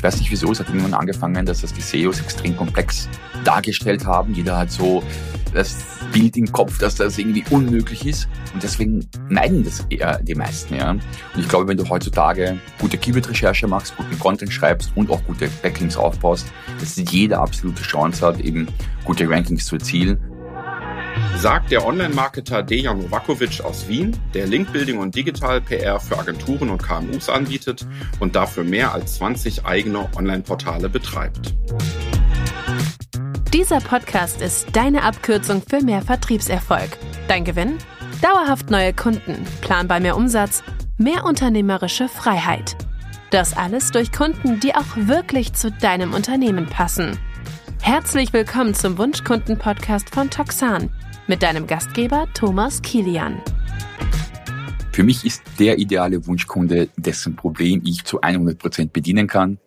Ich weiß nicht wieso, es hat irgendwann angefangen, dass das die SEOs extrem komplex dargestellt haben. Jeder hat so das Bild im Kopf, dass das irgendwie unmöglich ist. Und deswegen meiden das eher die meisten. Ja. Und ich glaube, wenn du heutzutage gute Keyword-Recherche machst, guten Content schreibst und auch gute Backlinks aufbaust, dass jeder absolute Chance hat, eben gute Rankings zu erzielen sagt der Online-Marketer Dejan Novakovic aus Wien, der Linkbuilding und Digital PR für Agenturen und KMUs anbietet und dafür mehr als 20 eigene Online-Portale betreibt. Dieser Podcast ist deine Abkürzung für mehr Vertriebserfolg. Dein Gewinn? Dauerhaft neue Kunden, planbar mehr Umsatz, mehr unternehmerische Freiheit. Das alles durch Kunden, die auch wirklich zu deinem Unternehmen passen. Herzlich willkommen zum Wunschkunden-Podcast von Toxan mit deinem Gastgeber Thomas Kilian. Für mich ist der ideale Wunschkunde, dessen Problem ich zu 100 Prozent bedienen kann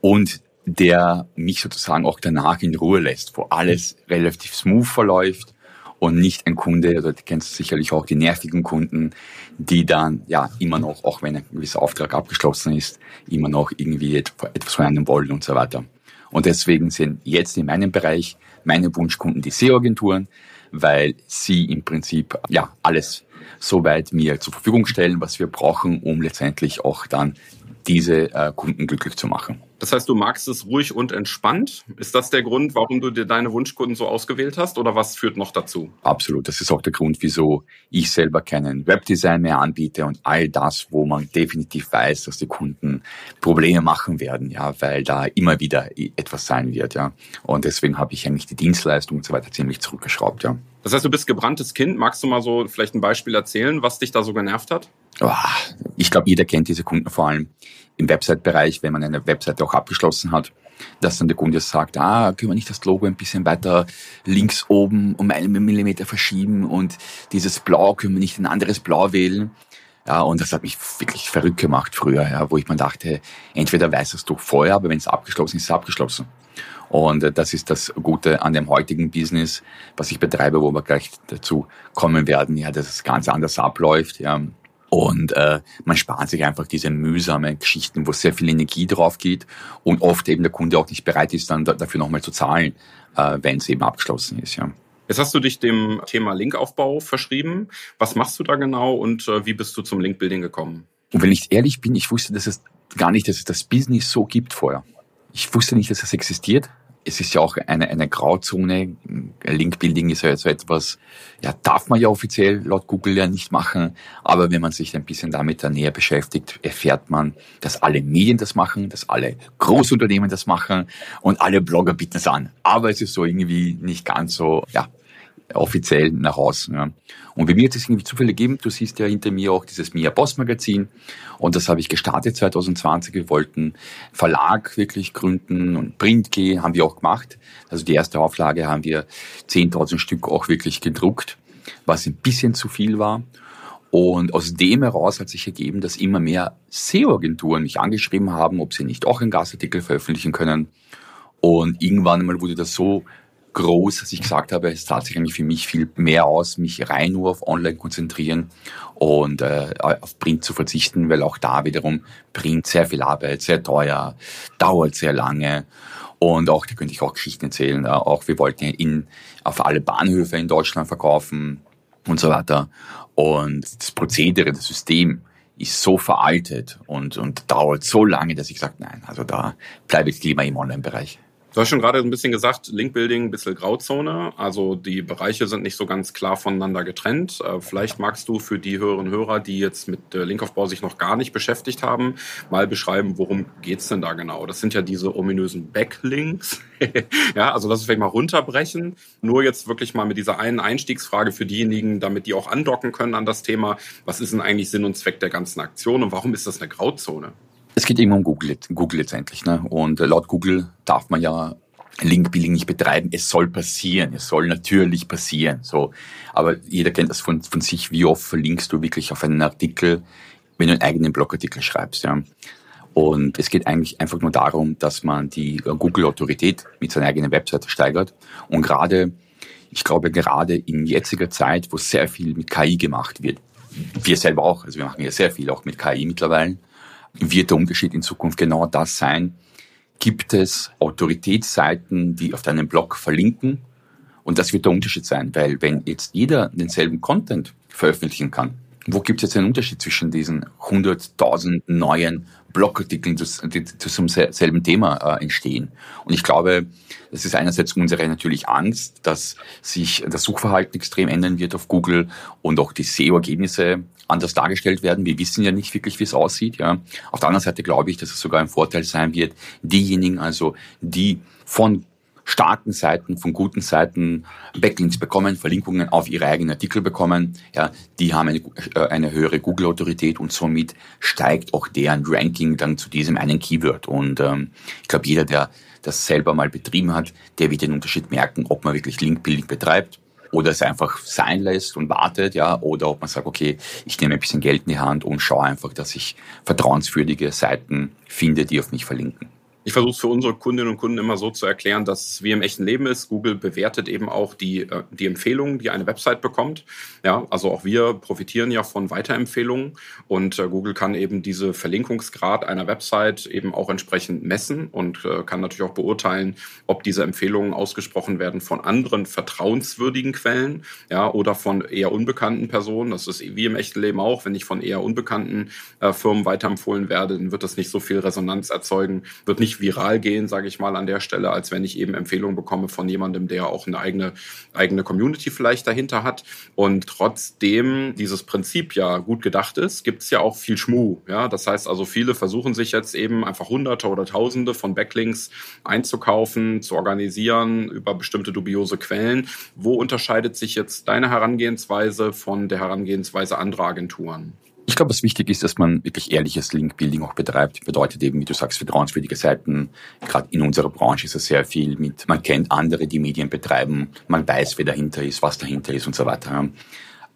und der mich sozusagen auch danach in Ruhe lässt, wo alles relativ smooth verläuft und nicht ein Kunde, oder du kennst sicherlich auch die nervigen Kunden, die dann ja immer noch, auch wenn ein gewisser Auftrag abgeschlossen ist, immer noch irgendwie etwas von einem wollen und so weiter. Und deswegen sind jetzt in meinem Bereich meine Wunschkunden die SEO-Agenturen, weil sie im Prinzip ja alles soweit mir zur Verfügung stellen, was wir brauchen, um letztendlich auch dann diese äh, Kunden glücklich zu machen. Das heißt, du magst es ruhig und entspannt. Ist das der Grund, warum du dir deine Wunschkunden so ausgewählt hast oder was führt noch dazu? Absolut. Das ist auch der Grund, wieso ich selber keinen Webdesign mehr anbiete und all das, wo man definitiv weiß, dass die Kunden Probleme machen werden, ja, weil da immer wieder etwas sein wird, ja. Und deswegen habe ich eigentlich die Dienstleistung und so weiter ziemlich zurückgeschraubt, ja. Das heißt, du bist gebranntes Kind. Magst du mal so vielleicht ein Beispiel erzählen, was dich da so genervt hat? Ich glaube, jeder kennt diese Kunden vor allem im Website-Bereich, wenn man eine Webseite auch abgeschlossen hat, dass dann der Kunde sagt, ah, können wir nicht das Logo ein bisschen weiter links oben um einen Millimeter verschieben und dieses Blau, können wir nicht ein anderes Blau wählen? Ja, und das hat mich wirklich verrückt gemacht früher, ja, wo ich mir dachte, entweder weiß es doch vorher, aber wenn es abgeschlossen ist, ist es abgeschlossen. Und äh, das ist das Gute an dem heutigen Business, was ich betreibe, wo wir gleich dazu kommen werden, ja, dass es ganz anders abläuft. Ja. Und äh, man spart sich einfach diese mühsamen Geschichten, wo sehr viel Energie drauf geht und oft eben der Kunde auch nicht bereit ist, dann dafür nochmal zu zahlen, äh, wenn es eben abgeschlossen ist. Ja. Jetzt hast du dich dem Thema Linkaufbau verschrieben. Was machst du da genau und äh, wie bist du zum Linkbuilding gekommen? Und wenn ich ehrlich bin, ich wusste dass es gar nicht, dass es das Business so gibt vorher. Ich wusste nicht, dass es existiert es ist ja auch eine, eine Grauzone. Linkbuilding ist ja so etwas, ja, darf man ja offiziell laut Google ja nicht machen. Aber wenn man sich ein bisschen damit näher beschäftigt, erfährt man, dass alle Medien das machen, dass alle Großunternehmen das machen und alle Blogger bieten es an. Aber es ist so irgendwie nicht ganz so, ja, offiziell nach außen. Ja. Und bei mir hat es irgendwie Zufälle gegeben. Du siehst ja hinter mir auch dieses Mia Boss Magazin. Und das habe ich gestartet 2020. Wir wollten Verlag wirklich gründen und Print gehen, haben wir auch gemacht. Also die erste Auflage haben wir 10.000 Stück auch wirklich gedruckt, was ein bisschen zu viel war. Und aus dem heraus hat sich ergeben, dass immer mehr SEO-Agenturen mich angeschrieben haben, ob sie nicht auch einen Gastartikel veröffentlichen können. Und irgendwann einmal wurde das so groß, dass ich gesagt habe, es zahlt sich eigentlich für mich viel mehr aus, mich rein nur auf Online konzentrieren und äh, auf Print zu verzichten, weil auch da wiederum Print sehr viel Arbeit, sehr teuer, dauert sehr lange. Und auch, da könnte ich auch Geschichten erzählen, auch wir wollten in, auf alle Bahnhöfe in Deutschland verkaufen und so weiter. Und das Prozedere, das System ist so veraltet und, und dauert so lange, dass ich sage, nein, also da bleibe ich lieber im Online-Bereich. Du hast schon gerade ein bisschen gesagt, Linkbuilding, ein bisschen Grauzone. Also die Bereiche sind nicht so ganz klar voneinander getrennt. Äh, vielleicht magst du für die Hörerinnen und Hörer, die jetzt mit Linkaufbau sich noch gar nicht beschäftigt haben, mal beschreiben, worum geht's denn da genau? Das sind ja diese ominösen Backlinks. ja, also lass uns vielleicht mal runterbrechen. Nur jetzt wirklich mal mit dieser einen Einstiegsfrage für diejenigen, damit die auch andocken können an das Thema. Was ist denn eigentlich Sinn und Zweck der ganzen Aktion und warum ist das eine Grauzone? Es geht immer um Google, Google letztendlich. Ne? Und äh, laut Google darf man ja Linkbuilding nicht betreiben. Es soll passieren. Es soll natürlich passieren. So. Aber jeder kennt das von, von sich. Wie oft verlinkst du wirklich auf einen Artikel, wenn du einen eigenen Blogartikel schreibst, ja? Und es geht eigentlich einfach nur darum, dass man die äh, Google-Autorität mit seiner eigenen Webseite steigert. Und gerade, ich glaube, gerade in jetziger Zeit, wo sehr viel mit KI gemacht wird, wir selber auch, also wir machen ja sehr viel auch mit KI mittlerweile, wird der Unterschied in Zukunft genau das sein, gibt es Autoritätsseiten, die auf deinem Blog verlinken. Und das wird der Unterschied sein, weil wenn jetzt jeder denselben Content veröffentlichen kann, wo gibt es jetzt einen Unterschied zwischen diesen 100.000 neuen Blogartikeln, die zum selben Thema äh, entstehen? Und ich glaube, das ist einerseits unsere natürlich Angst, dass sich das Suchverhalten extrem ändern wird auf Google und auch die SEO-Ergebnisse anders dargestellt werden. Wir wissen ja nicht wirklich, wie es aussieht. Ja. Auf der anderen Seite glaube ich, dass es sogar ein Vorteil sein wird, diejenigen also, die von starken Seiten, von guten Seiten Backlinks bekommen, Verlinkungen auf ihre eigenen Artikel bekommen, ja, die haben eine, äh, eine höhere Google-Autorität und somit steigt auch deren Ranking dann zu diesem einen Keyword. Und ähm, ich glaube, jeder, der das selber mal betrieben hat, der wird den Unterschied merken, ob man wirklich Link-Building betreibt oder es einfach sein lässt und wartet, ja, oder ob man sagt, okay, ich nehme ein bisschen Geld in die Hand und schaue einfach, dass ich vertrauenswürdige Seiten finde, die auf mich verlinken. Ich versuche es für unsere Kundinnen und Kunden immer so zu erklären, dass es wie im echten Leben ist. Google bewertet eben auch die, äh, die Empfehlungen, die eine Website bekommt. Ja, also auch wir profitieren ja von Weiterempfehlungen und äh, Google kann eben diese Verlinkungsgrad einer Website eben auch entsprechend messen und äh, kann natürlich auch beurteilen, ob diese Empfehlungen ausgesprochen werden von anderen vertrauenswürdigen Quellen, ja, oder von eher unbekannten Personen. Das ist wie im echten Leben auch. Wenn ich von eher unbekannten Firmen weiterempfohlen werde, dann wird das nicht so viel Resonanz erzeugen, wird nicht nicht viral gehen, sage ich mal, an der Stelle, als wenn ich eben Empfehlungen bekomme von jemandem, der auch eine eigene, eigene Community vielleicht dahinter hat. Und trotzdem dieses Prinzip ja gut gedacht ist, gibt es ja auch viel Schmuh. Ja? Das heißt also, viele versuchen sich jetzt eben einfach Hunderte oder Tausende von Backlinks einzukaufen, zu organisieren über bestimmte dubiose Quellen. Wo unterscheidet sich jetzt deine Herangehensweise von der Herangehensweise anderer Agenturen? Ich glaube, was wichtig ist, dass man wirklich ehrliches Link-Building auch betreibt. Bedeutet eben, wie du sagst, vertrauenswürdige Seiten. Gerade in unserer Branche ist es sehr viel mit, man kennt andere, die Medien betreiben, man weiß, wer dahinter ist, was dahinter ist und so weiter.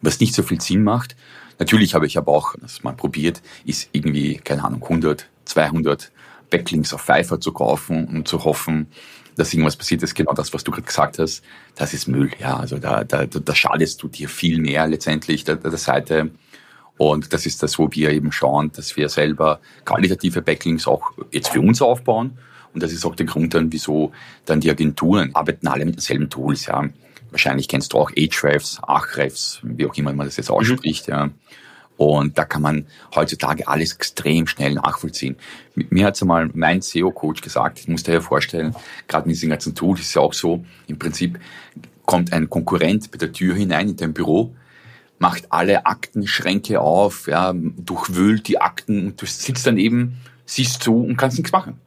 Was nicht so viel Sinn macht. Natürlich habe ich aber auch, das mal probiert, ist irgendwie, keine Ahnung, 100, 200 Backlinks auf Pfeiffer zu kaufen und zu hoffen, dass irgendwas passiert ist, genau das, was du gerade gesagt hast, das ist Müll. Ja, also da, da, da schadest du dir viel mehr letztendlich der, der Seite und das ist das, wo wir eben schauen, dass wir selber qualitative Backlinks auch jetzt für uns aufbauen. Und das ist auch der Grund dann, wieso dann die Agenturen arbeiten alle mit denselben Tools, ja. Wahrscheinlich kennst du auch Ahrefs, Ahrefs, wie auch immer man das jetzt ausspricht, mhm. ja. Und da kann man heutzutage alles extrem schnell nachvollziehen. Mir hat einmal mein SEO-Coach gesagt, ich muss dir ja vorstellen, gerade mit diesen ganzen Tools ist es ja auch so, im Prinzip kommt ein Konkurrent bei der Tür hinein in dein Büro, macht alle Aktenschränke auf, ja, durchwühlt die Akten und du sitzt dann eben, siehst zu und kannst nichts machen.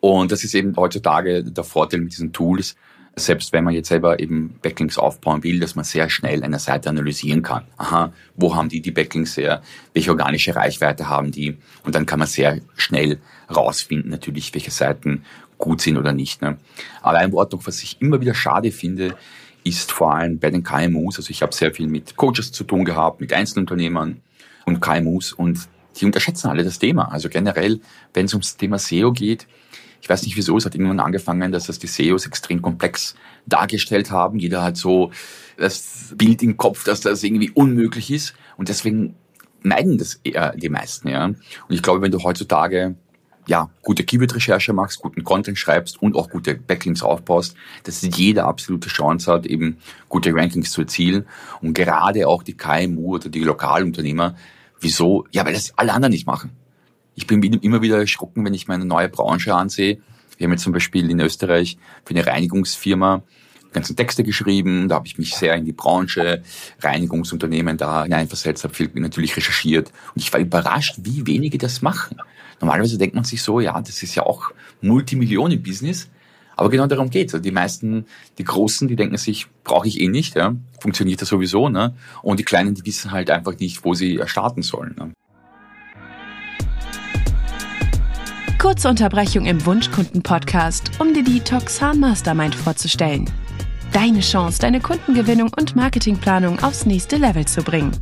Und das ist eben heutzutage der Vorteil mit diesen Tools, selbst wenn man jetzt selber eben Backlinks aufbauen will, dass man sehr schnell eine Seite analysieren kann. Aha, wo haben die die Backlinks her? Welche organische Reichweite haben die? Und dann kann man sehr schnell rausfinden, natürlich, welche Seiten gut sind oder nicht. Ne? Aber ein Wort noch, was ich immer wieder schade finde, ist vor allem bei den KMUs, also ich habe sehr viel mit Coaches zu tun gehabt, mit Einzelunternehmern und KMUs und die unterschätzen alle das Thema. Also generell, wenn es ums Thema SEO geht, ich weiß nicht wieso, es hat irgendwann angefangen, dass das die SEOs extrem komplex dargestellt haben. Jeder hat so das Bild im Kopf, dass das irgendwie unmöglich ist und deswegen meiden das eher die meisten. Ja. Und ich glaube, wenn du heutzutage ja, gute Keyword-Recherche machst, guten Content schreibst und auch gute Backlinks aufbaust, dass jeder absolute Chance hat, eben gute Rankings zu erzielen. Und gerade auch die KMU oder die Lokalunternehmer, wieso? Ja, weil das alle anderen nicht machen. Ich bin immer wieder erschrocken, wenn ich meine neue Branche ansehe. Wir haben jetzt zum Beispiel in Österreich für eine Reinigungsfirma ganzen Texte geschrieben, da habe ich mich sehr in die Branche, Reinigungsunternehmen da hineinversetzt, habe viel natürlich recherchiert und ich war überrascht, wie wenige das machen. Normalerweise denkt man sich so, ja, das ist ja auch Multimillionen-Business. Aber genau darum geht's. Also die meisten, die Großen, die denken sich, brauche ich eh nicht, ja, funktioniert das sowieso, ne? Und die Kleinen, die wissen halt einfach nicht, wo sie starten sollen. Ne? Kurze Unterbrechung im Wunschkunden-Podcast, um dir die Toxan Mastermind vorzustellen. Deine Chance, deine Kundengewinnung und Marketingplanung aufs nächste Level zu bringen.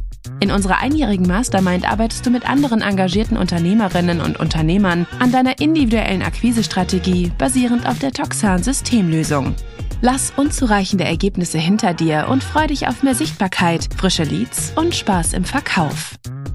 In unserer einjährigen Mastermind arbeitest du mit anderen engagierten Unternehmerinnen und Unternehmern an deiner individuellen Akquisestrategie basierend auf der Toxan Systemlösung. Lass unzureichende Ergebnisse hinter dir und freu dich auf mehr Sichtbarkeit, frische Leads und Spaß im Verkauf.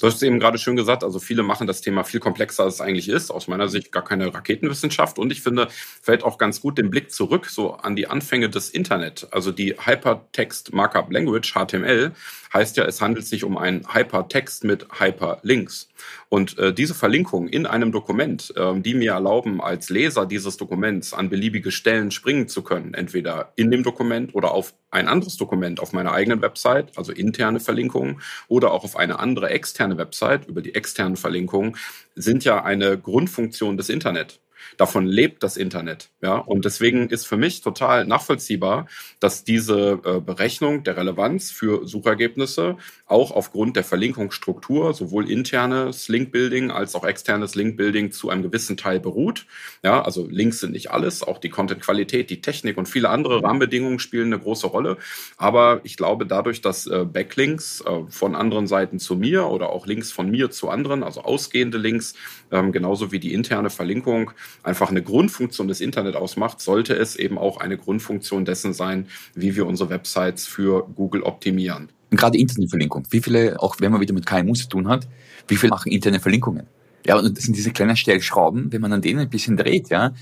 Du hast eben gerade schön gesagt, also viele machen das Thema viel komplexer, als es eigentlich ist. Aus meiner Sicht gar keine Raketenwissenschaft. Und ich finde, fällt auch ganz gut den Blick zurück so an die Anfänge des Internet. Also die Hypertext Markup Language, HTML, heißt ja, es handelt sich um einen Hypertext mit Hyperlinks. Und äh, diese Verlinkung in einem Dokument, äh, die mir erlauben, als Leser dieses Dokuments an beliebige Stellen springen zu können, entweder in dem Dokument oder auf ein anderes Dokument auf meiner eigenen Website, also interne Verlinkungen, oder auch auf eine andere externe Website über die externen Verlinkungen, sind ja eine Grundfunktion des Internet. Davon lebt das Internet. Ja, und deswegen ist für mich total nachvollziehbar, dass diese äh, Berechnung der Relevanz für Suchergebnisse auch aufgrund der Verlinkungsstruktur sowohl internes Linkbuilding als auch externes Linkbuilding zu einem gewissen Teil beruht. Ja, also Links sind nicht alles, auch die Contentqualität, die Technik und viele andere Rahmenbedingungen spielen eine große Rolle. Aber ich glaube, dadurch, dass äh, Backlinks äh, von anderen Seiten zu mir oder auch Links von mir zu anderen, also ausgehende Links, ähm, genauso wie die interne Verlinkung einfach eine Grundfunktion des Internet ausmacht, sollte es eben auch eine Grundfunktion dessen sein, wie wir unsere Websites für Google optimieren. Gerade Internetverlinkung. Wie viele, auch wenn man wieder mit KMU zu tun hat, wie viele machen interne Verlinkungen? Ja, und das sind diese kleinen Stellschrauben, wenn man an denen ein bisschen dreht, ja,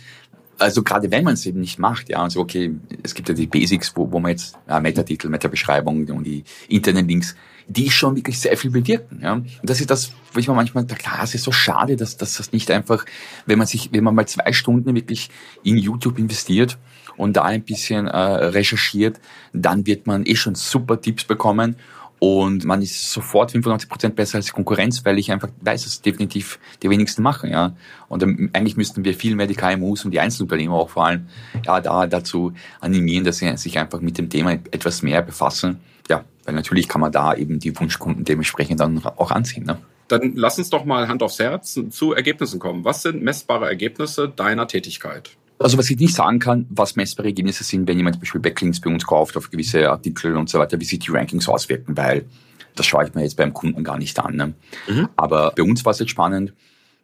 also gerade wenn man es eben nicht macht, ja, also okay, es gibt ja die Basics, wo, wo man jetzt ja, Metatitel, Metabeschreibung und die internen Links, die schon wirklich sehr viel bewirken. Ja. Und das ist das, wo ich mir manchmal denke, klar, es ist so schade, dass, dass das nicht einfach, wenn man sich, wenn man mal zwei Stunden wirklich in YouTube investiert und da ein bisschen äh, recherchiert, dann wird man eh schon super Tipps bekommen und man ist sofort 95 Prozent besser als die Konkurrenz, weil ich einfach weiß, dass definitiv die wenigsten machen, ja. Und ähm, eigentlich müssten wir viel mehr die KMUs und die Einzelunternehmer auch vor allem, ja, da dazu animieren, dass sie sich einfach mit dem Thema etwas mehr befassen. Ja, weil natürlich kann man da eben die Wunschkunden dementsprechend dann auch anziehen, ne. Dann lass uns doch mal Hand aufs Herz zu Ergebnissen kommen. Was sind messbare Ergebnisse deiner Tätigkeit? Also was ich nicht sagen kann, was messbare Ergebnisse sind, wenn jemand zum Beispiel Backlinks bei uns kauft auf gewisse Artikel und so weiter, wie sich die Rankings auswirken, weil das schaue ich mir jetzt beim Kunden gar nicht an. Ne? Mhm. Aber bei uns war es jetzt spannend.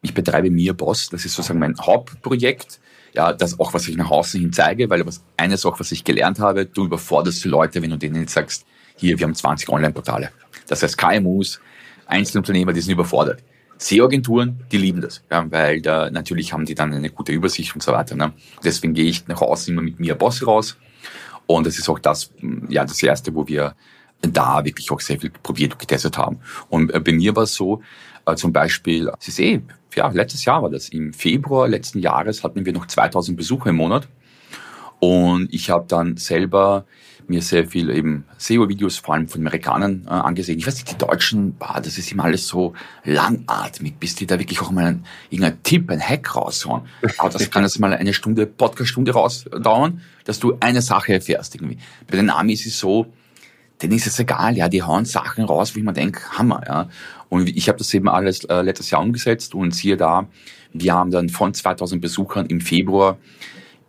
Ich betreibe Mir Boss, das ist sozusagen mein Hauptprojekt. Ja, das auch, was ich nach außen hin zeige, weil was eines auch, was ich gelernt habe, du überforderst die Leute, wenn du denen jetzt sagst, hier, wir haben 20 Online-Portale. Das heißt, KMUs, Einzelunternehmer, die sind überfordert. SEO-Agenturen, die lieben das, ja, weil da natürlich haben die dann eine gute Übersicht und so weiter. Ne? Deswegen gehe ich nach außen immer mit mir Boss raus. Und das ist auch das, ja, das erste, wo wir da wirklich auch sehr viel probiert und getestet haben. Und äh, bei mir war es so, äh, zum Beispiel, es ist eh, ja, letztes Jahr war das, im Februar letzten Jahres hatten wir noch 2000 Besucher im Monat. Und ich habe dann selber mir sehr viel eben SEO-Videos, vor allem von Amerikanern, äh, angesehen. Ich weiß nicht, die Deutschen, bah, das ist immer alles so langatmig, bis die da wirklich auch mal ein, irgendein Tipp, ein Hack raushauen. Aber das kann jetzt mal eine Stunde, Podcast-Stunde rausdauern, dass du eine Sache erfährst irgendwie. Bei den Amis ist es so, denen ist es egal, ja, die hauen Sachen raus, wie man denkt, Hammer, ja. Und ich habe das eben alles äh, letztes Jahr umgesetzt und siehe da, wir haben dann von 2000 Besuchern im Februar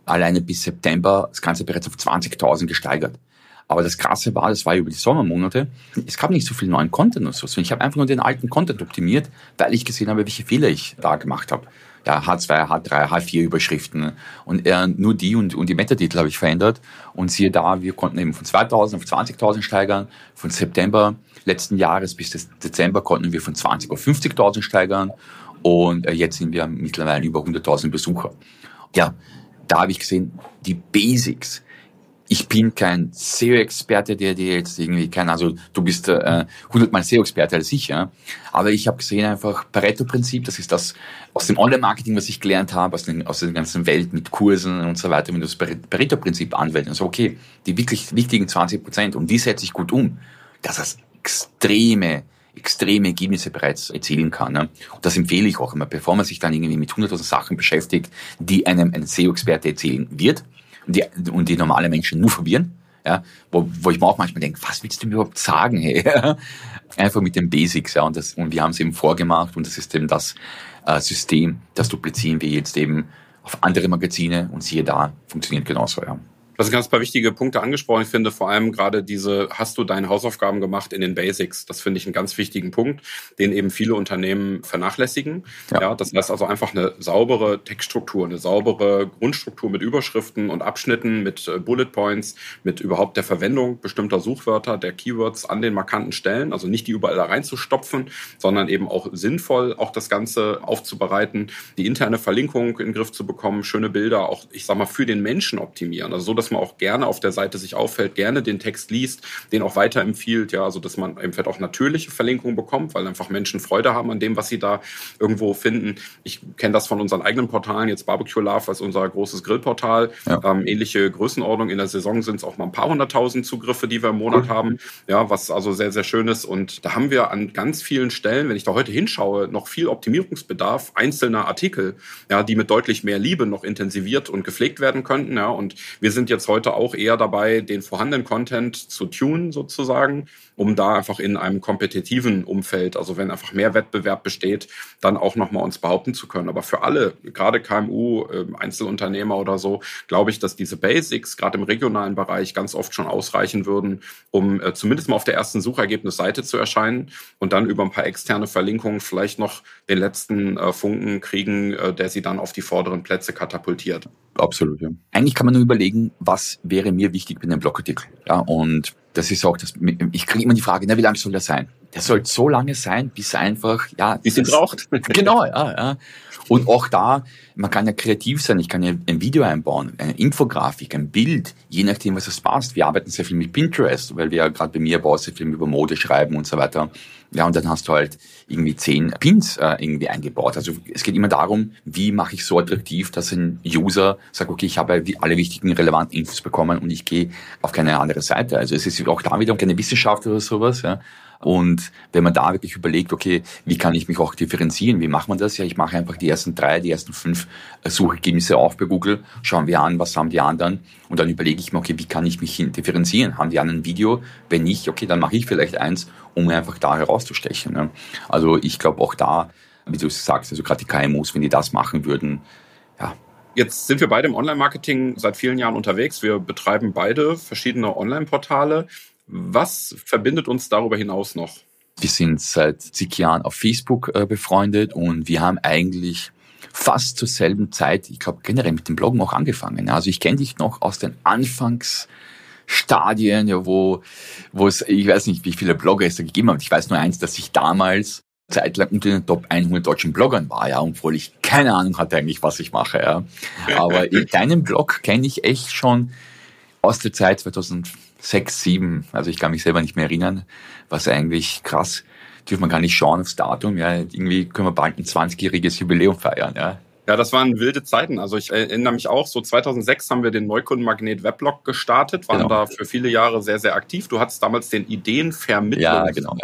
alleine bis September das Ganze bereits auf 20.000 gesteigert. Aber das Krasse war, das war über die Sommermonate, es gab nicht so viel neuen Content und so. Ich habe einfach nur den alten Content optimiert, weil ich gesehen habe, welche Fehler ich da gemacht habe. Ja, H2, H3, H4 Überschriften und äh, nur die und, und die Metatitel habe ich verändert. Und siehe da, wir konnten eben von 2000 auf 20.000 steigern. Von September letzten Jahres bis Dezember konnten wir von 20 auf 50.000 steigern. Und äh, jetzt sind wir mittlerweile über 100.000 Besucher. Ja, da habe ich gesehen, die Basics. Ich bin kein SEO-Experte, der dir jetzt irgendwie kein, also du bist äh, hundertmal SEO-Experte als ich, ja. Aber ich habe gesehen einfach Pareto-Prinzip, das ist das aus dem Online-Marketing, was ich gelernt habe, aus, den, aus der ganzen Welt mit Kursen und so weiter, wenn du das Pareto-Prinzip anwendest, also okay, die wirklich wichtigen 20 Prozent und die setze ich gut um. Das ist extreme extreme Ergebnisse bereits erzielen kann. Ne? Und das empfehle ich auch immer, bevor man sich dann irgendwie mit hunderttausend Sachen beschäftigt, die einem ein SEO-Experte erzählen wird und die, und die normale Menschen nur verwirren. ja, wo, wo ich mir auch manchmal denke, was willst du mir überhaupt sagen? Hey? Einfach mit den Basics, ja, und, das, und wir haben es eben vorgemacht und das ist eben das äh, System, das duplizieren wir jetzt eben auf andere Magazine und siehe da, funktioniert genauso, ja. Du hast ganz paar wichtige Punkte angesprochen. Ich finde vor allem gerade diese, hast du deine Hausaufgaben gemacht in den Basics? Das finde ich einen ganz wichtigen Punkt, den eben viele Unternehmen vernachlässigen. Ja. ja. das heißt also einfach eine saubere Textstruktur, eine saubere Grundstruktur mit Überschriften und Abschnitten, mit äh, Bullet Points, mit überhaupt der Verwendung bestimmter Suchwörter, der Keywords an den markanten Stellen. Also nicht die überall da reinzustopfen, sondern eben auch sinnvoll auch das Ganze aufzubereiten, die interne Verlinkung in den Griff zu bekommen, schöne Bilder auch, ich sag mal, für den Menschen optimieren. Also so, dass man auch gerne auf der Seite sich auffällt, gerne den Text liest, den auch weiterempfiehlt, ja, also dass man eben vielleicht auch natürliche Verlinkungen bekommt, weil einfach Menschen Freude haben an dem, was sie da irgendwo finden. Ich kenne das von unseren eigenen Portalen, jetzt Barbecue Love als unser großes Grillportal. Ja. Ähm, ähnliche Größenordnung in der Saison sind es auch mal ein paar hunderttausend Zugriffe, die wir im Monat cool. haben, ja, was also sehr, sehr schön ist. Und da haben wir an ganz vielen Stellen, wenn ich da heute hinschaue, noch viel Optimierungsbedarf einzelner Artikel, ja, die mit deutlich mehr Liebe noch intensiviert und gepflegt werden könnten. Ja, und wir sind jetzt heute auch eher dabei, den vorhandenen Content zu tunen sozusagen, um da einfach in einem kompetitiven Umfeld, also wenn einfach mehr Wettbewerb besteht, dann auch nochmal uns behaupten zu können. Aber für alle, gerade KMU, ähm, Einzelunternehmer oder so, glaube ich, dass diese Basics gerade im regionalen Bereich ganz oft schon ausreichen würden, um äh, zumindest mal auf der ersten Suchergebnisseite zu erscheinen und dann über ein paar externe Verlinkungen vielleicht noch den letzten äh, Funken kriegen, äh, der sie dann auf die vorderen Plätze katapultiert. Absolut, ja. Eigentlich kann man nur überlegen, was wäre mir wichtig mit einem Blogartikel. Ja, und das ist auch das, ich kriege immer die Frage, na, wie lange soll der sein? Der soll so lange sein, bis einfach, ja. Bis ihn braucht. genau, ja, ja. Und auch da, man kann ja kreativ sein. Ich kann ja ein Video einbauen, eine Infografik, ein Bild, je nachdem, was es passt. Wir arbeiten sehr viel mit Pinterest, weil wir ja gerade bei mir bei sehr viel über Mode schreiben und so weiter. Ja, und dann hast du halt irgendwie zehn Pins äh, irgendwie eingebaut. Also es geht immer darum, wie mache ich so attraktiv, dass ein User sagt, okay, ich habe alle wichtigen, relevanten Infos bekommen und ich gehe auf keine andere Seite. Also es ist auch da wieder keine Wissenschaft oder sowas. Ja. Und wenn man da wirklich überlegt, okay, wie kann ich mich auch differenzieren? Wie macht man das? Ja, ich mache einfach die ersten drei, die ersten fünf Suchergebnisse auf bei Google, schauen wir an, was haben die anderen und dann überlege ich mir, okay, wie kann ich mich differenzieren? Haben die anderen ein Video? Wenn nicht, okay, dann mache ich vielleicht eins, um einfach da herauszustechen. Ne? Also ich glaube auch da, wie du sagst, also gerade die KMUs, wenn die das machen würden, Jetzt sind wir beide im Online-Marketing seit vielen Jahren unterwegs. Wir betreiben beide verschiedene Online-Portale. Was verbindet uns darüber hinaus noch? Wir sind seit zig Jahren auf Facebook äh, befreundet und wir haben eigentlich fast zur selben Zeit, ich glaube generell mit dem Bloggen auch angefangen. Also ich kenne dich noch aus den Anfangsstadien, ja, wo, wo es, ich weiß nicht, wie viele Blogger es da gegeben hat. Ich weiß nur eins, dass ich damals zeitlang unter den Top 100 deutschen Bloggern war, ja, obwohl ich keine Ahnung hatte eigentlich, was ich mache, ja. Aber deinen Blog kenne ich echt schon aus der Zeit 2000 sechs, sieben, also ich kann mich selber nicht mehr erinnern, was eigentlich krass, dürfen wir gar nicht schauen aufs Datum, ja, irgendwie können wir bald ein 20-jähriges Jubiläum feiern, ja. Ja, das waren wilde Zeiten. Also ich erinnere mich auch, so 2006 haben wir den Neukundenmagnet Weblog gestartet, waren genau. da für viele Jahre sehr, sehr aktiv. Du hattest damals den Ideenvermittlungsblog. Ja, genau,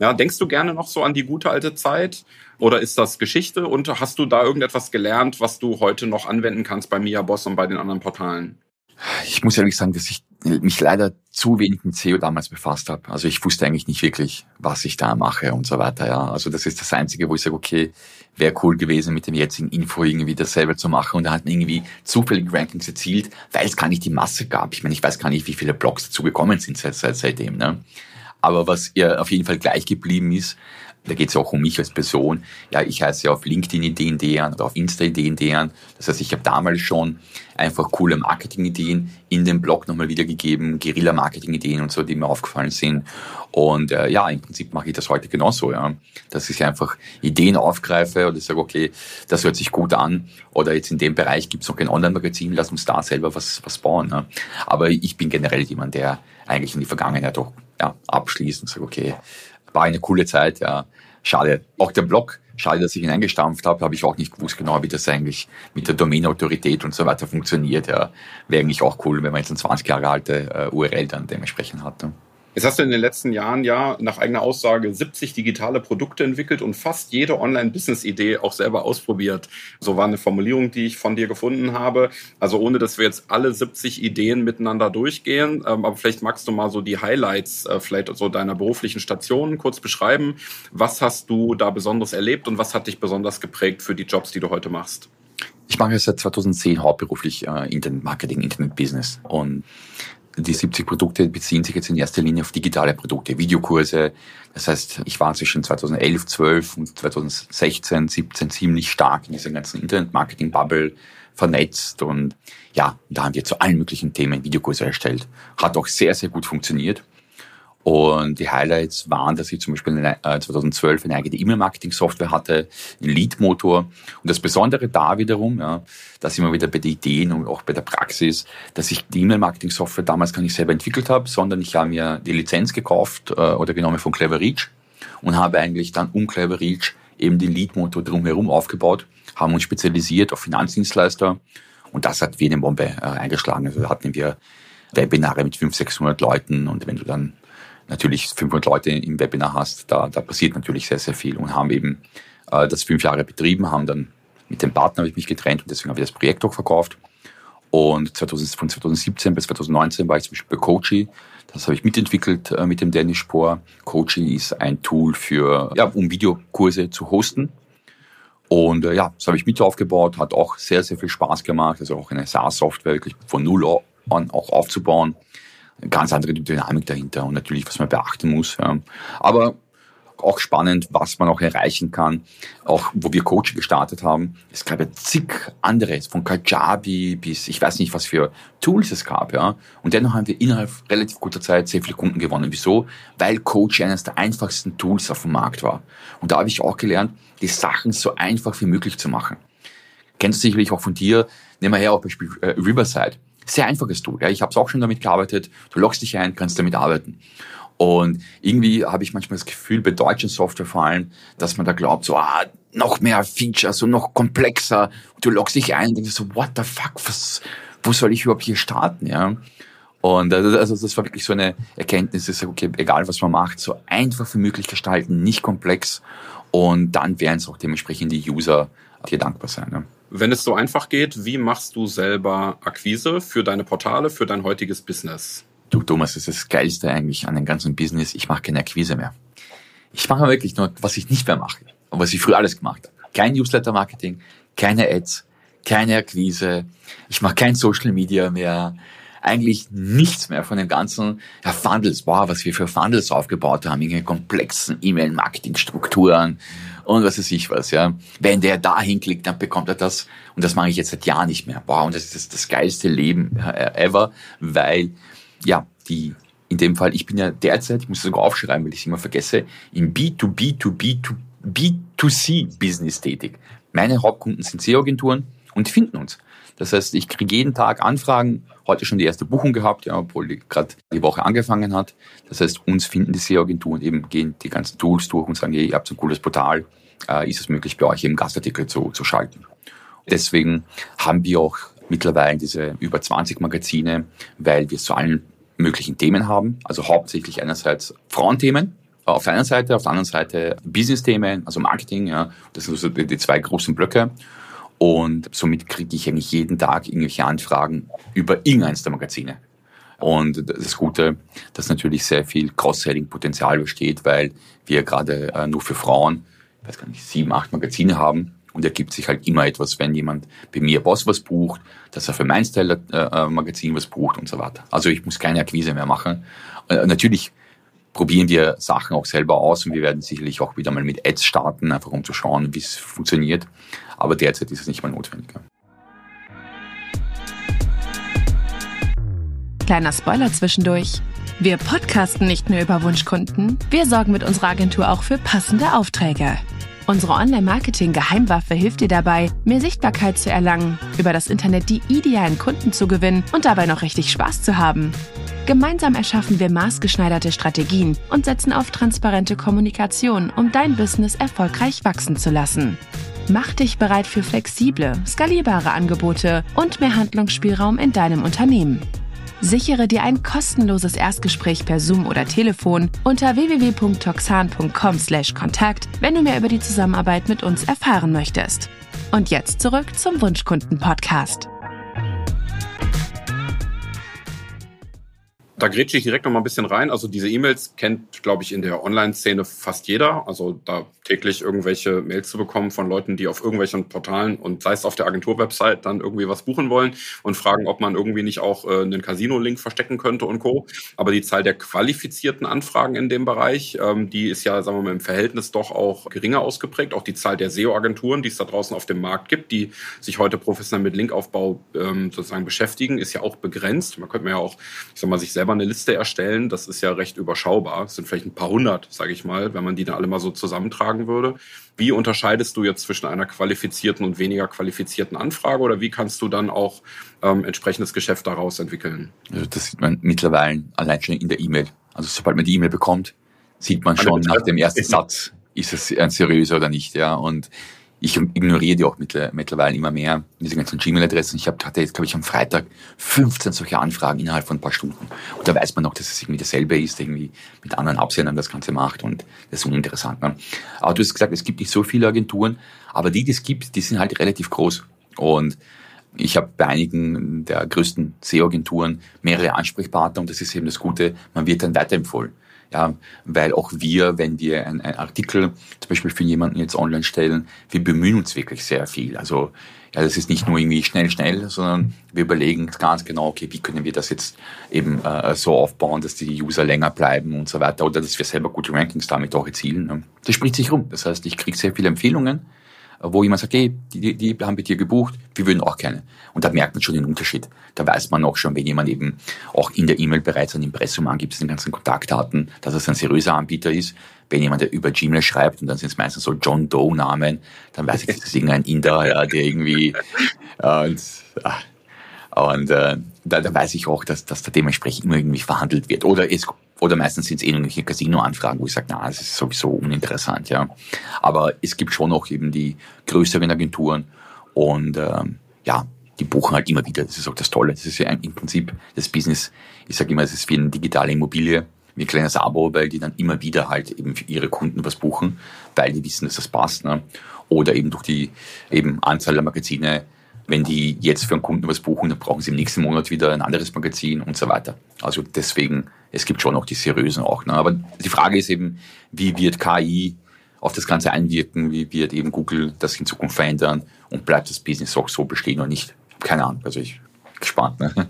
ja. ja, denkst du gerne noch so an die gute alte Zeit? Oder ist das Geschichte? Und hast du da irgendetwas gelernt, was du heute noch anwenden kannst bei Mia Boss und bei den anderen Portalen? Ich muss ehrlich sagen, dass ich mich leider zu wenig mit SEO damals befasst habe. Also ich wusste eigentlich nicht wirklich, was ich da mache und so weiter. Ja, also das ist das Einzige, wo ich sage, okay, wäre cool gewesen, mit dem jetzigen Info irgendwie dasselbe zu machen. Und da hat man irgendwie zufällig Rankings erzielt, weil es gar nicht die Masse gab. Ich meine, ich weiß gar nicht, wie viele Blogs dazu gekommen sind seit, seit seitdem. Ne? Aber was ihr auf jeden Fall gleich geblieben ist, da geht es auch um mich als Person. Ja, ich heiße auf LinkedIn Ideen oder auf Insta Ideen Das heißt, ich habe damals schon einfach coole Marketing-Ideen in den Blog nochmal wiedergegeben, Guerilla-Marketing-Ideen und so, die mir aufgefallen sind. Und äh, ja, im Prinzip mache ich das heute genauso, ja. Dass ich einfach Ideen aufgreife oder sage, okay, das hört sich gut an. Oder jetzt in dem Bereich gibt es noch kein Online-Magazin, lass uns da selber was, was bauen. Ne? Aber ich bin generell jemand, der eigentlich in die Vergangenheit doch ja, abschließt und sagt, okay, war eine coole Zeit, ja. Schade. Auch der Blog, schade, dass ich ihn eingestampft habe, habe ich auch nicht gewusst genau, wie das eigentlich mit der Domain-Autorität und so weiter funktioniert. Ja. Wäre eigentlich auch cool, wenn man jetzt eine 20 Jahre alte äh, URL dann dementsprechend hat. Ne? Jetzt hast du in den letzten Jahren ja nach eigener Aussage 70 digitale Produkte entwickelt und fast jede Online-Business-Idee auch selber ausprobiert. So war eine Formulierung, die ich von dir gefunden habe. Also ohne, dass wir jetzt alle 70 Ideen miteinander durchgehen, ähm, aber vielleicht magst du mal so die Highlights äh, vielleicht so deiner beruflichen Station kurz beschreiben. Was hast du da besonders erlebt und was hat dich besonders geprägt für die Jobs, die du heute machst? Ich mache seit 2010 hauptberuflich äh, Internet-Marketing, Internet-Business und die 70 Produkte beziehen sich jetzt in erster Linie auf digitale Produkte, Videokurse. Das heißt, ich war zwischen 2011, 12 und 2016, 17 ziemlich stark in dieser ganzen Internet-Marketing-Bubble vernetzt und ja, da haben wir zu allen möglichen Themen Videokurse erstellt. Hat auch sehr, sehr gut funktioniert. Und die Highlights waren, dass ich zum Beispiel 2012 äh, eine eigene E-Mail-Marketing-Software hatte, einen Lead-Motor. Und das Besondere da wiederum, ja, dass immer wieder bei den Ideen und auch bei der Praxis, dass ich die E-Mail-Marketing-Software damals gar nicht selber entwickelt habe, sondern ich habe mir die Lizenz gekauft äh, oder genommen von Clever Reach und habe eigentlich dann um Clever Reach eben den Lead-Motor drumherum aufgebaut, haben uns spezialisiert auf Finanzdienstleister und das hat wie eine Bombe äh, eingeschlagen. Also da hatten wir Webinare mit 500, 600 Leuten und wenn du dann natürlich 500 Leute im Webinar hast, da, da passiert natürlich sehr, sehr viel und haben eben äh, das fünf Jahre betrieben, haben dann mit dem Partner habe ich mich getrennt und deswegen habe ich das Projekt auch verkauft. Und 2000, von 2017 bis 2019 war ich zum Beispiel bei Coachy. Das habe ich mitentwickelt äh, mit dem Dennis Spohr. Coachy ist ein Tool für, ja, um Videokurse zu hosten. Und äh, ja, das habe ich mit aufgebaut, hat auch sehr, sehr viel Spaß gemacht. Also auch eine SaaS-Software wirklich von Null an auch aufzubauen ganz andere Dynamik dahinter und natürlich, was man beachten muss. Ja. Aber auch spannend, was man auch erreichen kann. Auch wo wir Coaching gestartet haben, es gab ja zig anderes, von Kajabi bis ich weiß nicht, was für Tools es gab. ja. Und dennoch haben wir innerhalb relativ kurzer Zeit sehr viele Kunden gewonnen. Wieso? Weil Coaching eines der einfachsten Tools auf dem Markt war. Und da habe ich auch gelernt, die Sachen so einfach wie möglich zu machen. Kennst du sicherlich auch von dir. Nehmen wir her auch Beispiel äh, Riverside. Sehr einfaches Tool. Ja. Ich habe es auch schon damit gearbeitet. Du loggst dich ein, kannst damit arbeiten. Und irgendwie habe ich manchmal das Gefühl, bei deutschen Software vor allem, dass man da glaubt, so, ah, noch mehr Features und noch komplexer. Du loggst dich ein und denkst so, what the fuck, was, wo soll ich überhaupt hier starten, ja? Und also, also das war wirklich so eine Erkenntnis, ist okay, egal was man macht, so einfach wie möglich gestalten, nicht komplex. Und dann werden es auch dementsprechend die User dir dankbar sein. Ja. Wenn es so einfach geht, wie machst du selber Akquise für deine Portale, für dein heutiges Business? Du Thomas, das ist das Geilste eigentlich an dem ganzen Business. Ich mache keine Akquise mehr. Ich mache wirklich nur, was ich nicht mehr mache und was ich früher alles gemacht habe. Kein Newsletter-Marketing, keine Ads, keine Akquise. Ich mache kein Social Media mehr. Eigentlich nichts mehr von dem ganzen ja, Funnels. Wow, was wir für Funnels aufgebaut haben. Irgendwelche komplexen E-Mail-Marketing-Strukturen und was weiß ich was, ja. Wenn der da hinklickt, dann bekommt er das. Und das mache ich jetzt seit Jahren nicht mehr. Wow, und das ist das, das geilste Leben ever, weil, ja, die, in dem Fall, ich bin ja derzeit, ich muss das sogar aufschreiben, weil ich es immer vergesse, im B2B2B2B2C Business tätig. Meine Hauptkunden sind SEO-Agenturen und finden uns. Das heißt, ich kriege jeden Tag Anfragen, heute schon die erste Buchung gehabt, ja, obwohl die gerade die Woche angefangen hat. Das heißt, uns finden die SEO-Agenturen eben, gehen die ganzen Tools durch und sagen, hey, ihr habt so ein cooles Portal, äh, ist es möglich, bei euch eben Gastartikel zu, zu schalten. Deswegen haben wir auch mittlerweile diese über 20 Magazine, weil wir zu allen möglichen Themen haben. Also hauptsächlich einerseits Frauenthemen, auf der einen Seite, auf der anderen Seite Business-Themen, also Marketing, ja, das sind so die zwei großen Blöcke. Und somit kriege ich eigentlich jeden Tag irgendwelche Anfragen über irgendeines der Magazine. Und das Gute, dass natürlich sehr viel Cross-Selling-Potenzial besteht, weil wir gerade äh, nur für Frauen, ich weiß gar nicht, sieben, acht Magazine haben. Und ergibt sich halt immer etwas, wenn jemand bei mir Boss was bucht, dass er für mein Style-Magazin äh, was bucht und so weiter. Also ich muss keine Akquise mehr machen. Äh, natürlich probieren wir Sachen auch selber aus und wir werden sicherlich auch wieder mal mit Ads starten, einfach um zu schauen, wie es funktioniert. Aber derzeit ist es nicht mehr notwendig. Kleiner Spoiler zwischendurch. Wir podcasten nicht nur über Wunschkunden, wir sorgen mit unserer Agentur auch für passende Aufträge. Unsere Online-Marketing-Geheimwaffe hilft dir dabei, mehr Sichtbarkeit zu erlangen, über das Internet die idealen Kunden zu gewinnen und dabei noch richtig Spaß zu haben. Gemeinsam erschaffen wir maßgeschneiderte Strategien und setzen auf transparente Kommunikation, um dein Business erfolgreich wachsen zu lassen. Mach dich bereit für flexible, skalierbare Angebote und mehr Handlungsspielraum in deinem Unternehmen. Sichere dir ein kostenloses Erstgespräch per Zoom oder Telefon unter www.toxan.com/kontakt, wenn du mehr über die Zusammenarbeit mit uns erfahren möchtest. Und jetzt zurück zum Wunschkunden-Podcast. Da grätsche ich direkt noch mal ein bisschen rein. Also diese E-Mails kennt, glaube ich, in der Online-Szene fast jeder. Also da täglich irgendwelche Mails zu bekommen von Leuten, die auf irgendwelchen Portalen und sei es auf der Agentur-Website dann irgendwie was buchen wollen und fragen, ob man irgendwie nicht auch äh, einen Casino-Link verstecken könnte und Co. Aber die Zahl der qualifizierten Anfragen in dem Bereich, ähm, die ist ja, sagen wir mal, im Verhältnis doch auch geringer ausgeprägt. Auch die Zahl der SEO-Agenturen, die es da draußen auf dem Markt gibt, die sich heute professionell mit Linkaufbau ähm, sozusagen beschäftigen, ist ja auch begrenzt. Man könnte ja auch, ich sag mal, sich selber eine Liste erstellen. Das ist ja recht überschaubar. Es sind vielleicht ein paar hundert, sage ich mal, wenn man die dann alle mal so zusammentragen würde. Wie unterscheidest du jetzt zwischen einer qualifizierten und weniger qualifizierten Anfrage oder wie kannst du dann auch ähm, entsprechendes Geschäft daraus entwickeln? Also das sieht man mittlerweile allein schon in der E-Mail. Also sobald man die E-Mail bekommt, sieht man schon nach dem ersten Satz, ist es ein seriöser oder nicht. Ja, und ich ignoriere die auch mittlerweile immer mehr, diese ganzen Gmail-Adressen. Ich hatte jetzt, glaube ich, am Freitag 15 solche Anfragen innerhalb von ein paar Stunden. Und da weiß man noch, dass es irgendwie dasselbe ist, irgendwie mit anderen Absendern das Ganze macht und das ist uninteressant. Ne? Aber du hast gesagt, es gibt nicht so viele Agenturen, aber die, die es gibt, die sind halt relativ groß. Und ich habe bei einigen der größten SEO-Agenturen mehrere Ansprechpartner und das ist eben das Gute, man wird dann weiterempfohlen. Ja, weil auch wir, wenn wir einen Artikel zum Beispiel für jemanden jetzt online stellen, wir bemühen uns wirklich sehr viel. Also ja, das ist nicht nur irgendwie schnell, schnell, sondern wir überlegen ganz genau, okay, wie können wir das jetzt eben äh, so aufbauen, dass die User länger bleiben und so weiter oder dass wir selber gute Rankings damit auch erzielen. Ne? Das spricht sich rum. Das heißt, ich kriege sehr viele Empfehlungen wo jemand sagt, hey, die, die haben bei dir gebucht, wir würden auch gerne. Und da merkt man schon den Unterschied. Da weiß man auch schon, wenn jemand eben auch in der E-Mail bereits ein Impressum angibt, den ganzen Kontaktdaten, dass es ein seriöser Anbieter ist. Wenn jemand der über Gmail schreibt und dann sind es meistens so John Doe-Namen, dann weiß ich, das ist irgendein Inder, ja, der irgendwie äh, und, und äh, da, da weiß ich auch, dass, dass da dementsprechend immer irgendwie verhandelt wird. Oder es oder meistens sind es eh irgendwelche Casino-Anfragen, wo ich sage, na, das ist sowieso uninteressant, ja. Aber es gibt schon noch eben die größeren Agenturen und ähm, ja, die buchen halt immer wieder. Das ist auch das Tolle. Das ist ja im Prinzip das Business. Ich sage immer, es ist wie eine digitale Immobilie, wie ein kleines Abo, weil die dann immer wieder halt eben für ihre Kunden was buchen, weil die wissen, dass das passt. Ne? Oder eben durch die eben Anzahl der Magazine wenn die jetzt für einen Kunden was buchen, dann brauchen sie im nächsten Monat wieder ein anderes Magazin und so weiter. Also deswegen, es gibt schon auch die seriösen auch. Ne? Aber die Frage ist eben, wie wird KI auf das Ganze einwirken? Wie wird eben Google das in Zukunft verändern? Und bleibt das Business auch so bestehen oder nicht? Keine Ahnung. Also ich gespannt. Ne?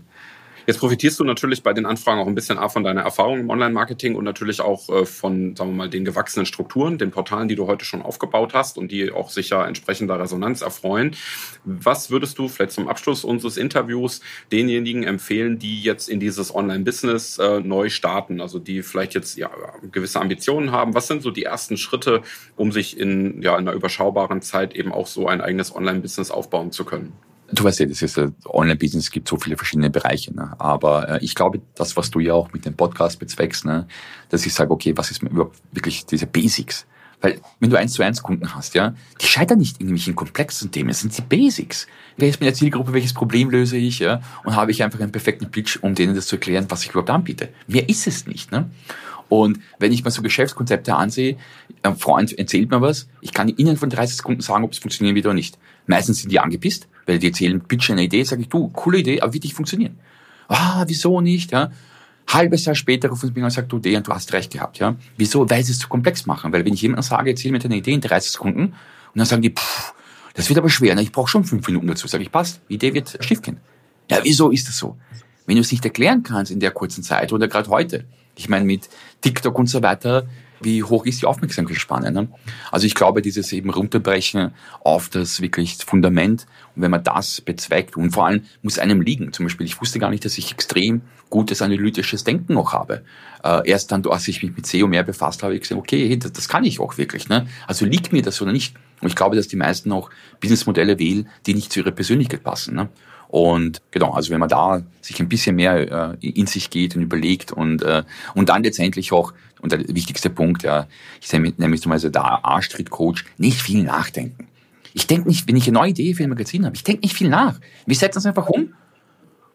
Jetzt profitierst du natürlich bei den Anfragen auch ein bisschen von deiner Erfahrung im Online-Marketing und natürlich auch äh, von, sagen wir mal, den gewachsenen Strukturen, den Portalen, die du heute schon aufgebaut hast und die auch sicher entsprechender Resonanz erfreuen. Was würdest du vielleicht zum Abschluss unseres Interviews denjenigen empfehlen, die jetzt in dieses Online-Business äh, neu starten, also die vielleicht jetzt ja, gewisse Ambitionen haben? Was sind so die ersten Schritte, um sich in, ja, in einer überschaubaren Zeit eben auch so ein eigenes Online-Business aufbauen zu können? Du weißt ja, das ist Online-Business, es gibt so viele verschiedene Bereiche. Ne? Aber äh, ich glaube, das, was du ja auch mit dem Podcast bezweckst, ne, dass ich sage, okay, was ist überhaupt wirklich diese Basics? Weil wenn du eins zu eins Kunden hast, ja, die scheitern nicht in komplexen Themen, es sind die Basics. Wer ist meine Zielgruppe, welches Problem löse ich, ja, und habe ich einfach einen perfekten Pitch, um denen das zu erklären, was ich überhaupt anbiete. Mehr ist es nicht, ne? Und wenn ich mir so Geschäftskonzepte ansehe, ein Freund erzählt mir was, ich kann Ihnen von 30 Sekunden sagen, ob es funktionieren wird oder nicht. Meistens sind die angepisst, weil die erzählen, pitchen eine Idee, sage ich, du, coole Idee, aber wird nicht funktionieren. Ah, wieso nicht, ja? Halbes Jahr später rufen sie mich an und sagen, du, Dejan, du hast recht gehabt, ja? Wieso? Weil sie es zu komplex machen. Weil wenn ich jemandem sage, erzähl mir deine Idee in 30 Sekunden, und dann sagen die, pff, das wird aber schwer, ne? ich brauche schon fünf Minuten dazu. Sag ich, passt, die Idee wird schiefgehen. Ja, wieso ist das so? Wenn du es nicht erklären kannst in der kurzen Zeit oder gerade heute, ich meine mit TikTok und so weiter, wie hoch ist die Aufmerksamkeitsspanne. Ne? Also ich glaube, dieses eben runterbrechen auf das wirklich Fundament und wenn man das bezweckt und vor allem muss einem liegen. Zum Beispiel, ich wusste gar nicht, dass ich extrem gutes analytisches Denken noch habe. Äh, erst dann, als ich mich mit SEO mehr befasst habe, ich gesagt, okay, das, das kann ich auch wirklich. Ne? Also liegt mir das oder nicht? Und ich glaube, dass die meisten auch Businessmodelle wählen, die nicht zu ihrer Persönlichkeit passen. Ne? Und genau, also wenn man da sich ein bisschen mehr äh, in sich geht und überlegt und, äh, und dann letztendlich auch, und der wichtigste Punkt, ja, ich nämlich mal so der A-Street-Coach, nicht viel nachdenken. Ich denke nicht, wenn ich eine neue Idee für ein Magazin habe, ich denke nicht viel nach. Wir setzen es einfach um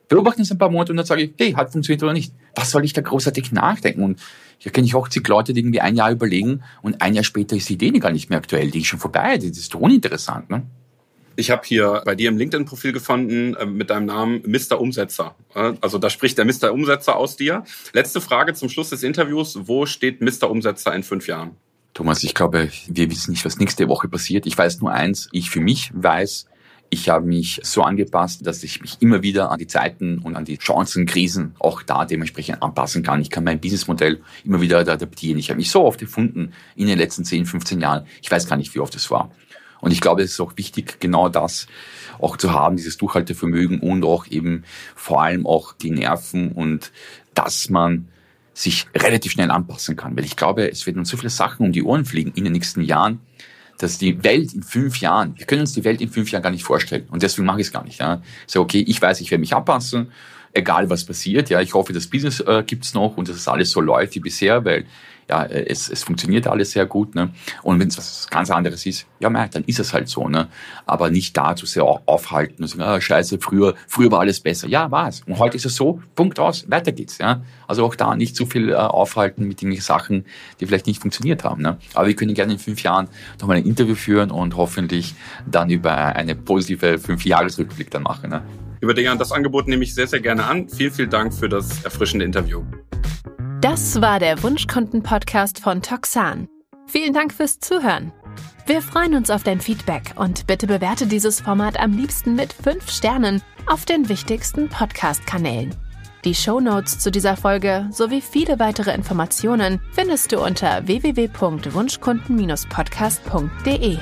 beobachten es ein paar Monate und dann sage ich, hey, hat funktioniert oder nicht. Was soll ich da großartig nachdenken? Und hier kenne ich auch zig Leute, die irgendwie ein Jahr überlegen und ein Jahr später ist die Idee gar nicht mehr aktuell, die ist schon vorbei, das ist uninteressant. Ne? Ich habe hier bei dir im LinkedIn-Profil gefunden äh, mit deinem Namen Mr. Umsetzer. Also da spricht der Mr. Umsetzer aus dir. Letzte Frage zum Schluss des Interviews. Wo steht Mr. Umsetzer in fünf Jahren? Thomas, ich glaube, wir wissen nicht, was nächste Woche passiert. Ich weiß nur eins, ich für mich weiß, ich habe mich so angepasst, dass ich mich immer wieder an die Zeiten und an die Chancen, Krisen auch da dementsprechend anpassen kann. Ich kann mein Businessmodell immer wieder adaptieren. Ich habe mich so oft gefunden in den letzten 10, 15 Jahren. Ich weiß gar nicht, wie oft es war. Und ich glaube, es ist auch wichtig, genau das auch zu haben, dieses Durchhaltevermögen und auch eben vor allem auch die Nerven und dass man sich relativ schnell anpassen kann. Weil ich glaube, es werden uns so viele Sachen um die Ohren fliegen in den nächsten Jahren, dass die Welt in fünf Jahren, wir können uns die Welt in fünf Jahren gar nicht vorstellen. Und deswegen mache ich es gar nicht. Ja. So, okay, ich weiß, ich werde mich anpassen, egal was passiert. Ja, ich hoffe, das Business äh, gibt's noch und dass es alles so läuft wie bisher, weil ja, es, es funktioniert alles sehr gut. Ne? Und wenn es was ganz anderes ist, ja, mei, dann ist es halt so. Ne? Aber nicht da zu sehr aufhalten und sagen, ah, scheiße, früher, früher war alles besser. Ja, war es. Und heute ist es so, Punkt aus, weiter geht's. Ja? Also auch da nicht zu viel äh, aufhalten mit den Sachen, die vielleicht nicht funktioniert haben. Ne? Aber wir können gerne in fünf Jahren nochmal ein Interview führen und hoffentlich dann über eine positive Fünf-Jahres-Rückblick dann machen. Ne? Über das Angebot nehme ich sehr, sehr gerne an. Vielen, vielen Dank für das erfrischende Interview. Das war der Wunschkunden-Podcast von Toxan. Vielen Dank fürs Zuhören. Wir freuen uns auf dein Feedback und bitte bewerte dieses Format am liebsten mit 5 Sternen auf den wichtigsten Podcast-Kanälen. Die Show Notes zu dieser Folge sowie viele weitere Informationen findest du unter www.wunschkunden-podcast.de.